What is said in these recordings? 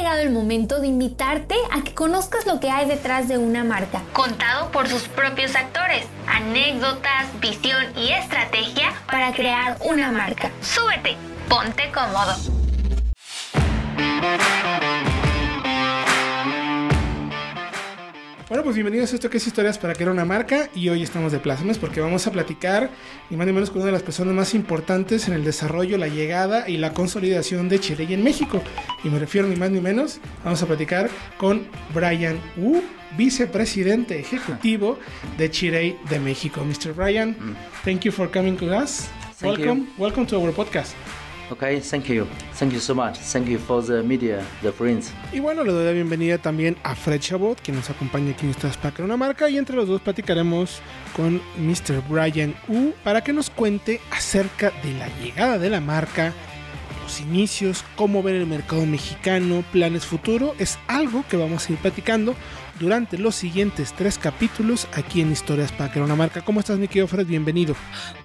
llegado el momento de invitarte a que conozcas lo que hay detrás de una marca, contado por sus propios actores, anécdotas, visión y estrategia para crear una marca. Súbete, ponte cómodo. Bueno, pues bienvenidos a esto que es Historias para crear una marca y hoy estamos de plácemes porque vamos a platicar ni más ni menos con una de las personas más importantes en el desarrollo, la llegada y la consolidación de Chile en México. Y me refiero ni más ni menos, vamos a platicar con Brian Wu, vicepresidente ejecutivo de Chile de México. Mr. Brian, mm. thank you for coming to us. welcome, welcome to our podcast. Okay, thank you. Thank you so much. Thank you for the media, the friends. Y bueno, le doy la bienvenida también a Fred Chabot, quien nos acompaña aquí en esta para una marca. Y entre los dos platicaremos con Mr. Brian U para que nos cuente acerca de la llegada de la marca, los inicios, cómo ver el mercado mexicano, planes futuro. Es algo que vamos a ir platicando durante los siguientes tres capítulos aquí en Historias para crear una marca. ¿Cómo estás, mi querido Fred? Bienvenido.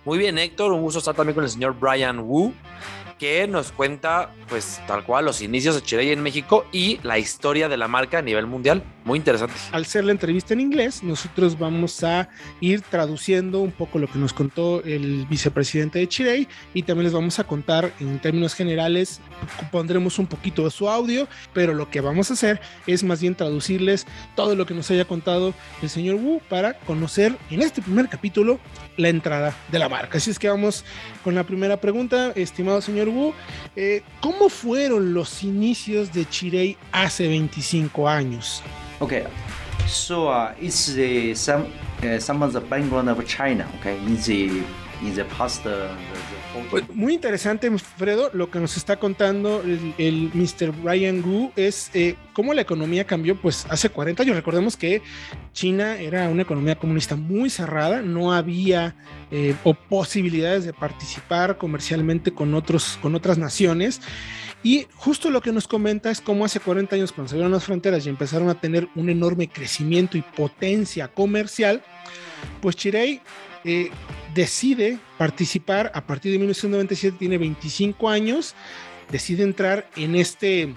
Muy bien, Héctor. Un gusto estar también con el señor Brian Wu que nos cuenta, pues tal cual, los inicios de Chirey en México y la historia de la marca a nivel mundial. Muy interesante. Al ser la entrevista en inglés, nosotros vamos a ir traduciendo un poco lo que nos contó el vicepresidente de Chirey y también les vamos a contar en términos generales, pondremos un poquito de su audio, pero lo que vamos a hacer es más bien traducirles todo lo que nos haya contado el señor Wu para conocer en este primer capítulo la entrada de la marca. Así es que vamos con la primera pregunta, estimado señor eh, ¿cómo fueron los inicios de Chirei hace 25 años? Okay, so uh, it's the some uh, some of the background of China. Okay, in the in the past. Uh, pues, muy interesante, Fredo, lo que nos está contando el, Mr. Brian Gu es eh, cómo la economía cambió pues hace 40 años. Recordemos que China era una economía comunista muy cerrada, no había eh, posibilidades de participar comercialmente con, otros, con otras naciones. Y justo lo que nos comenta es cómo hace 40 años, cuando se abrieron las fronteras y empezaron a tener un enorme crecimiento y potencia comercial, pues Chirey eh, decide participar a partir de 1997, tiene 25 años, decide entrar en este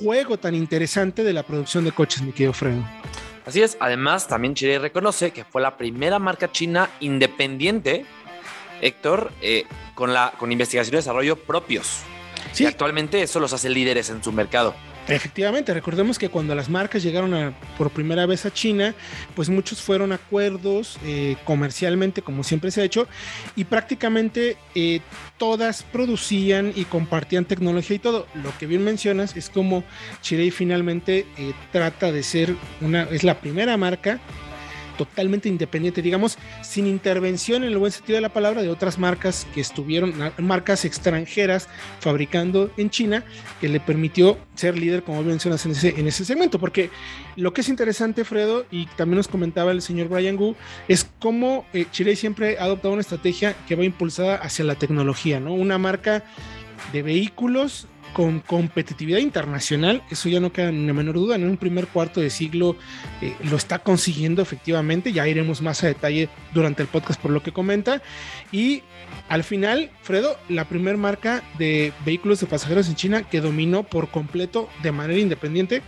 juego tan interesante de la producción de coches, mi querido Fredo. Así es, además también Chile reconoce que fue la primera marca china independiente, Héctor, eh, con, la, con investigación y desarrollo propios. Sí. Y actualmente eso los hace líderes en su mercado. Efectivamente, recordemos que cuando las marcas llegaron por primera vez a China, pues muchos fueron acuerdos eh, comercialmente, como siempre se ha hecho, y prácticamente eh, todas producían y compartían tecnología y todo. Lo que bien mencionas es como Chile finalmente eh, trata de ser una, es la primera marca totalmente independiente, digamos, sin intervención en el buen sentido de la palabra de otras marcas que estuvieron, marcas extranjeras fabricando en China, que le permitió ser líder, como mencionas, en ese, en ese segmento. Porque lo que es interesante, Fredo, y también nos comentaba el señor Brian Gu, es cómo eh, Chile siempre ha adoptado una estrategia que va impulsada hacia la tecnología, ¿no? Una marca de vehículos con competitividad internacional, eso ya no queda ni la menor duda, en un primer cuarto de siglo eh, lo está consiguiendo efectivamente, ya iremos más a detalle durante el podcast por lo que comenta, y al final, Fredo, la primera marca de vehículos de pasajeros en China que dominó por completo de manera independiente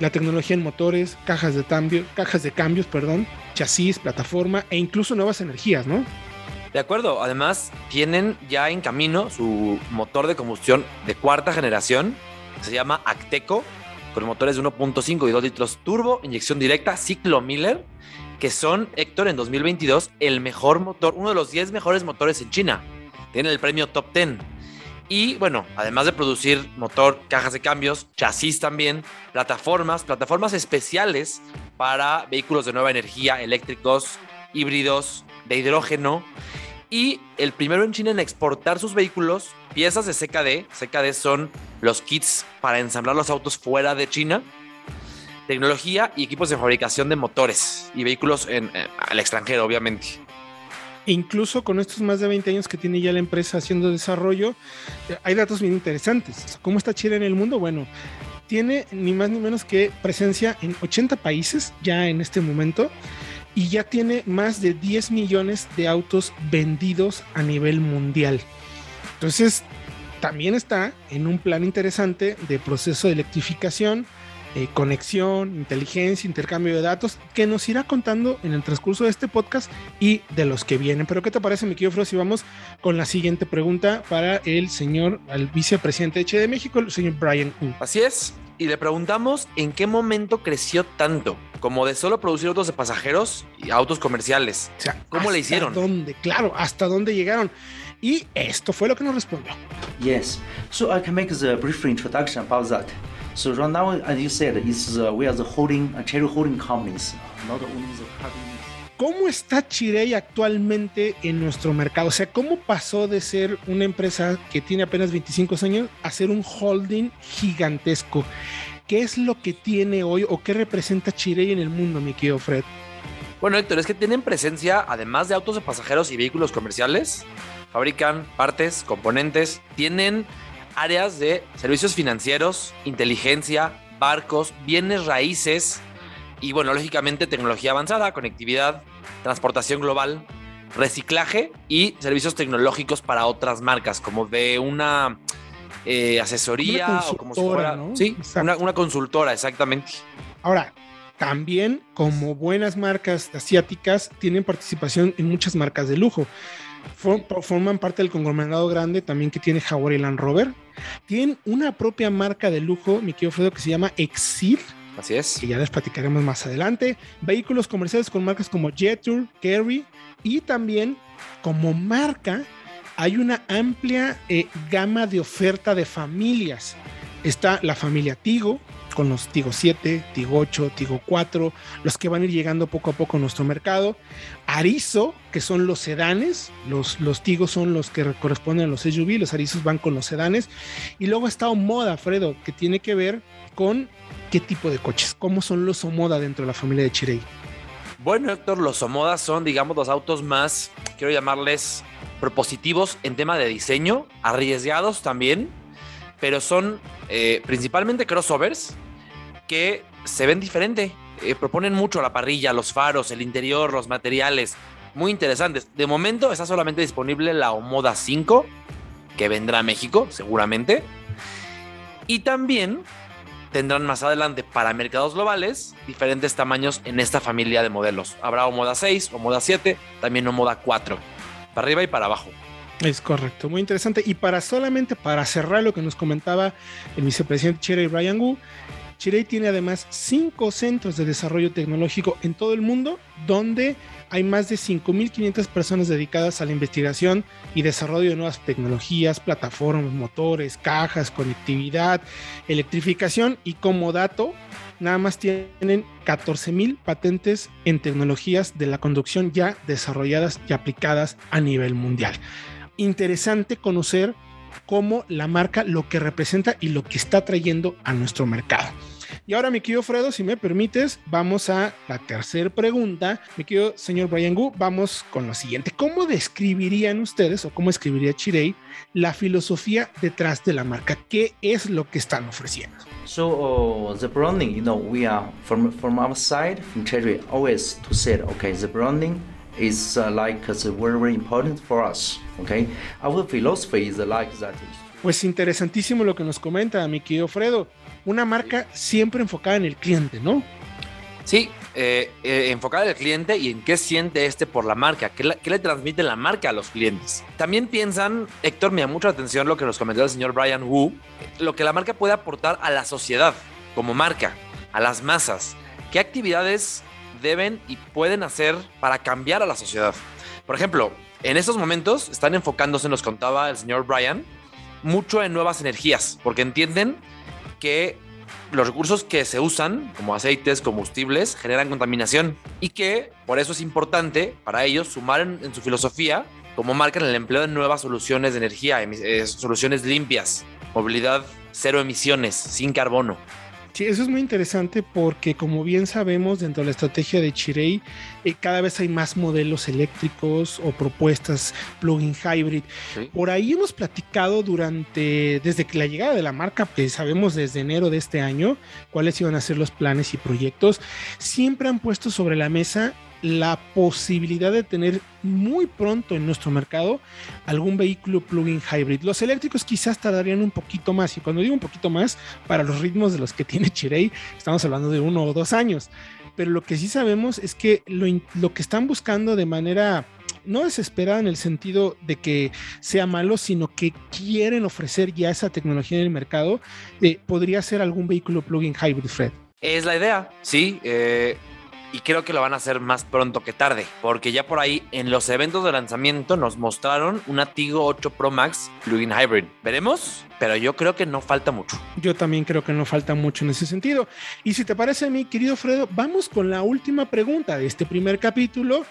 la tecnología en motores, cajas de cambio, cajas de cambios, perdón, chasis, plataforma e incluso nuevas energías, ¿no? De acuerdo, además tienen ya en camino su motor de combustión de cuarta generación, se llama Acteco, con motores de 1.5 y 2 litros turbo, inyección directa, ciclo Miller, que son, Héctor, en 2022 el mejor motor, uno de los 10 mejores motores en China. Tienen el premio Top 10. Y bueno, además de producir motor, cajas de cambios, chasis también, plataformas, plataformas especiales para vehículos de nueva energía, eléctricos, híbridos, de hidrógeno y el primero en China en exportar sus vehículos, piezas de CKD. CKD son los kits para ensamblar los autos fuera de China. Tecnología y equipos de fabricación de motores y vehículos en, eh, al extranjero, obviamente. Incluso con estos más de 20 años que tiene ya la empresa haciendo desarrollo, eh, hay datos bien interesantes. ¿Cómo está Chile en el mundo? Bueno, tiene ni más ni menos que presencia en 80 países ya en este momento y ya tiene más de 10 millones de autos vendidos a nivel mundial. Entonces, también está en un plan interesante de proceso de electrificación, eh, conexión, inteligencia, intercambio de datos, que nos irá contando en el transcurso de este podcast y de los que vienen. Pero ¿qué te parece, mi querido Fro, si vamos con la siguiente pregunta para el señor, al vicepresidente de Che de México, el señor Brian Wu? Así es. Y le preguntamos en qué momento creció tanto, como de solo producir autos de pasajeros y autos comerciales. O sea, ¿Cómo le hicieron? Dónde, claro, hasta dónde llegaron. Y esto fue lo que nos respondió. Yes. So I can make the brief introduction about that. So right now, as you said, is uh, we are the holding uh, cherry holding companies, not only the car business. ¿Cómo está Chirey actualmente en nuestro mercado? O sea, ¿cómo pasó de ser una empresa que tiene apenas 25 años a ser un holding gigantesco? ¿Qué es lo que tiene hoy o qué representa Chirey en el mundo, mi querido Fred? Bueno, Héctor, es que tienen presencia, además de autos de pasajeros y vehículos comerciales, fabrican partes, componentes, tienen áreas de servicios financieros, inteligencia, barcos, bienes raíces y, bueno, lógicamente tecnología avanzada, conectividad, transportación global, reciclaje y servicios tecnológicos para otras marcas, como de una eh, asesoría Una o como si consultora, fuera. ¿no? Sí, una, una consultora, exactamente. Ahora, también como buenas marcas asiáticas tienen participación en muchas marcas de lujo. For- forman parte del conglomerado grande también que tiene Jaguar y Land Rover. Tienen una propia marca de lujo, mi querido Fredo, que se llama Exil, Así es. que ya les platicaremos más adelante. Vehículos comerciales con marcas como Jetour, Kerry y también como marca hay una amplia eh, gama de oferta de familias. Está la familia Tigo con los Tigo 7, Tigo 8, Tigo 4, los que van a ir llegando poco a poco a nuestro mercado. Arizo, que son los sedanes, los, los Tigos son los que corresponden a los SUV, los Arizos van con los sedanes. Y luego está Omoda, Fredo, que tiene que ver con qué tipo de coches, cómo son los Omoda dentro de la familia de Chirey. Bueno, Héctor, los Omoda son, digamos, los autos más, quiero llamarles, propositivos en tema de diseño, arriesgados también, pero son eh, principalmente crossovers que se ven diferente. Eh, proponen mucho la parrilla, los faros, el interior, los materiales, muy interesantes. De momento está solamente disponible la Omoda 5, que vendrá a México, seguramente. Y también tendrán más adelante para mercados globales diferentes tamaños en esta familia de modelos. Habrá Omoda 6, Omoda 7, también Omoda 4, para arriba y para abajo. Es correcto, muy interesante. Y para solamente para cerrar lo que nos comentaba el vicepresidente Chirey Ryan Wu, Chirey tiene además cinco centros de desarrollo tecnológico en todo el mundo, donde hay más de 5.500 personas dedicadas a la investigación y desarrollo de nuevas tecnologías, plataformas, motores, cajas, conectividad, electrificación y como dato, nada más tienen 14.000 patentes en tecnologías de la conducción ya desarrolladas y aplicadas a nivel mundial. Interesante conocer cómo la marca lo que representa y lo que está trayendo a nuestro mercado. Y ahora, mi querido Fredo, si me permites, vamos a la tercera pregunta. Mi querido señor Brian Gu, vamos con lo siguiente. ¿Cómo describirían ustedes o cómo escribiría Chirey la filosofía detrás de la marca? ¿Qué es lo que están ofreciendo? So uh, the branding, you know, we are from from our side, from Cherry, always to say, okay, the branding is uh, like uh, very very important for us. Okay, our philosophy is like that. Pues interesantísimo lo que nos comenta mi querido Fredo. Una marca siempre enfocada en el cliente, ¿no? Sí, eh, eh, enfocada en el cliente y en qué siente este por la marca, qué, qué le transmite la marca a los clientes. También piensan, Héctor, me da mucha atención lo que nos comentó el señor Brian Wu, lo que la marca puede aportar a la sociedad como marca, a las masas. ¿Qué actividades deben y pueden hacer para cambiar a la sociedad? Por ejemplo, en estos momentos están enfocándose, nos contaba el señor Brian, mucho en nuevas energías, porque entienden que los recursos que se usan, como aceites, combustibles, generan contaminación y que por eso es importante para ellos sumar en, su filosofía como marca en el empleo de nuevas soluciones de energía, eh, soluciones limpias, movilidad cero emisiones, sin carbono. Sí, eso es muy interesante porque como bien sabemos dentro de la estrategia de Chirey, eh, cada vez hay más modelos eléctricos o propuestas plug-in hybrid. Sí. Por ahí hemos platicado durante, desde que la llegada de la marca, que sabemos desde enero de este año cuáles iban a ser los planes y proyectos, siempre han puesto sobre la mesa la posibilidad de tener muy pronto en nuestro mercado algún vehículo plug-in hybrid. Los eléctricos quizás tardarían un poquito más, y cuando digo un poquito más, para los ritmos de los que tiene Chirey, estamos hablando de uno o dos años. Pero lo que sí sabemos es que lo, lo que están buscando de manera no desesperada en el sentido de que sea malo, sino que quieren ofrecer ya esa tecnología en el mercado, eh, podría ser algún vehículo plug-in hybrid, Fred. Es la idea, sí. Eh, y creo que lo van a hacer más pronto que tarde, porque ya por ahí en los eventos de lanzamiento nos mostraron una Tigo 8 Pro Max plug-in hybrid. Veremos, pero yo creo que no falta mucho. Yo también creo que no falta mucho en ese sentido. Y si te parece, mi querido Fredo, vamos con la última pregunta de este primer capítulo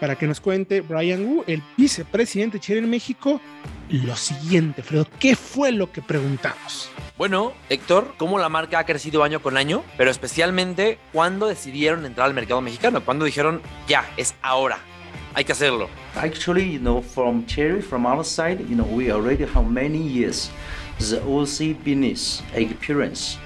para que nos cuente Brian Wu, el vicepresidente Chile en México, lo siguiente, Fredo, ¿qué fue lo que preguntamos? Bueno, Héctor, ¿cómo la marca ha crecido año con año? Pero especialmente, ¿cuándo decidieron entrar al mercado mexicano? ¿Cuándo dijeron, ya, es ahora? Hay que hacerlo. Actually, you know, from Cherry, from our side, you know, we already have many years the OC business experience.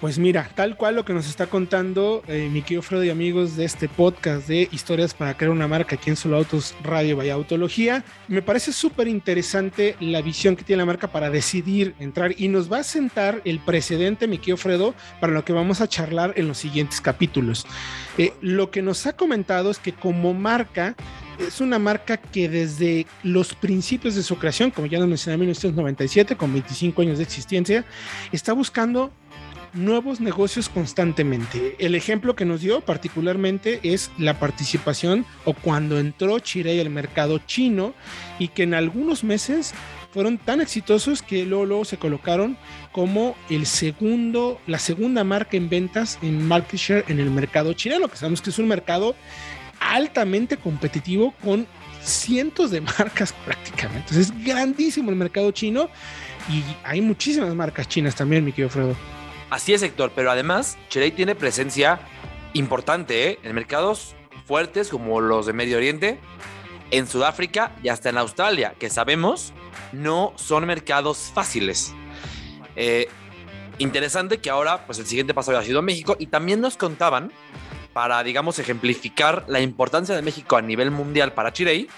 Pues mira, tal cual lo que nos está contando eh, mi querido Fredo y amigos de este podcast de historias para crear una marca aquí en Solo Autos Radio Vaya Autología, me parece súper interesante la visión que tiene la marca para decidir entrar y nos va a sentar el precedente, mi querido Fredo, para lo que vamos a charlar en los siguientes capítulos. Eh, lo que nos ha comentado es que como marca es una marca que desde los principios de su creación, como ya nos mencioné en 1997, con 25 años de existencia, está buscando nuevos negocios constantemente. El ejemplo que nos dio particularmente es la participación o cuando entró Chirey al mercado chino y que en algunos meses fueron tan exitosos que luego, se colocaron como el segundo, la segunda marca en ventas en market share en el mercado chileno, que sabemos que es un mercado altamente competitivo con cientos de marcas prácticamente. Entonces es grandísimo el mercado chino y hay muchísimas marcas chinas también, mi querido Fredo. Así es, Héctor, pero además Cherey tiene presencia importante ¿eh? en mercados fuertes como los de Medio Oriente, en Sudáfrica y hasta en Australia, que sabemos no son mercados fáciles. Eh, interesante que ahora, pues el siguiente paso había sido México y también nos contaban para, digamos, ejemplificar la importancia de México a nivel mundial para Chirey,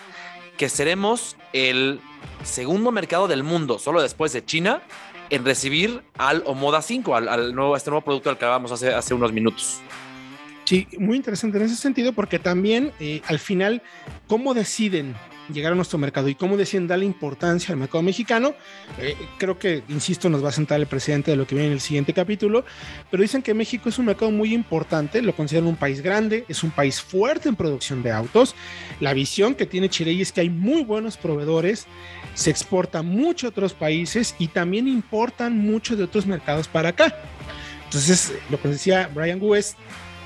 que seremos el segundo mercado del mundo, solo después de China, en recibir al Omoda 5, al, nuevo, este nuevo producto al que hablábamos hace, hace unos minutos. Sí, muy interesante en ese sentido, porque también eh, al final, ¿cómo deciden llegar a nuestro mercado y cómo deciden darle importancia al mercado mexicano. Eh, creo que, insisto, nos va a sentar el presidente de lo que viene en el siguiente capítulo, pero dicen que México es un mercado muy importante, lo consideran un país grande, es un país fuerte en producción de autos. La visión que tiene Chile es que hay muy buenos proveedores, se exporta mucho a otros países y también importan mucho de otros mercados para acá. Entonces, lo que decía Brian Wu es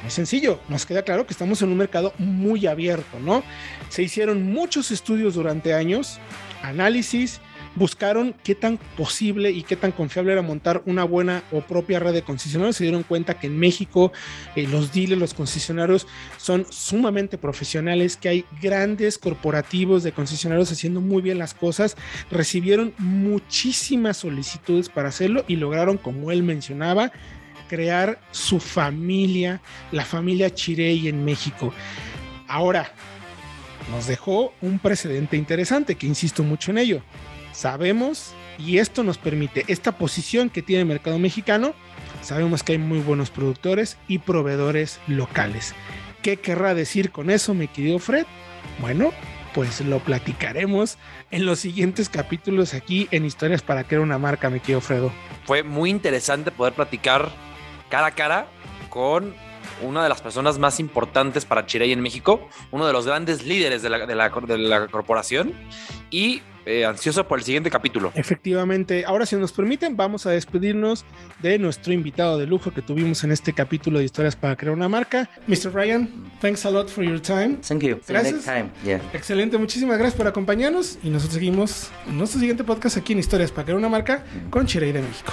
muy sencillo, nos queda claro que estamos en un mercado muy abierto, ¿no? Se hicieron muchos estudios durante años, análisis, buscaron qué tan posible y qué tan confiable era montar una buena o propia red de concesionarios. Se dieron cuenta que en México eh, los dealers, los concesionarios son sumamente profesionales, que hay grandes corporativos de concesionarios haciendo muy bien las cosas. Recibieron muchísimas solicitudes para hacerlo y lograron, como él mencionaba, crear su familia, la familia Chirey en México. Ahora, nos dejó un precedente interesante, que insisto mucho en ello. Sabemos, y esto nos permite, esta posición que tiene el mercado mexicano, sabemos que hay muy buenos productores y proveedores locales. ¿Qué querrá decir con eso, mi querido Fred? Bueno, pues lo platicaremos en los siguientes capítulos aquí en Historias para crear una marca, mi querido Fredo. Fue muy interesante poder platicar cara a cara con una de las personas más importantes para Chirey en México, uno de los grandes líderes de la, de la, de la corporación y eh, ansioso por el siguiente capítulo. Efectivamente, ahora si nos permiten, vamos a despedirnos de nuestro invitado de lujo que tuvimos en este capítulo de Historias para Crear una Marca. Mr. Ryan, thanks a lot for your time. Thank you. Gracias. time. Yeah. Excelente, muchísimas gracias por acompañarnos y nosotros seguimos en nuestro siguiente podcast aquí en Historias para Crear una Marca con Chirey de México.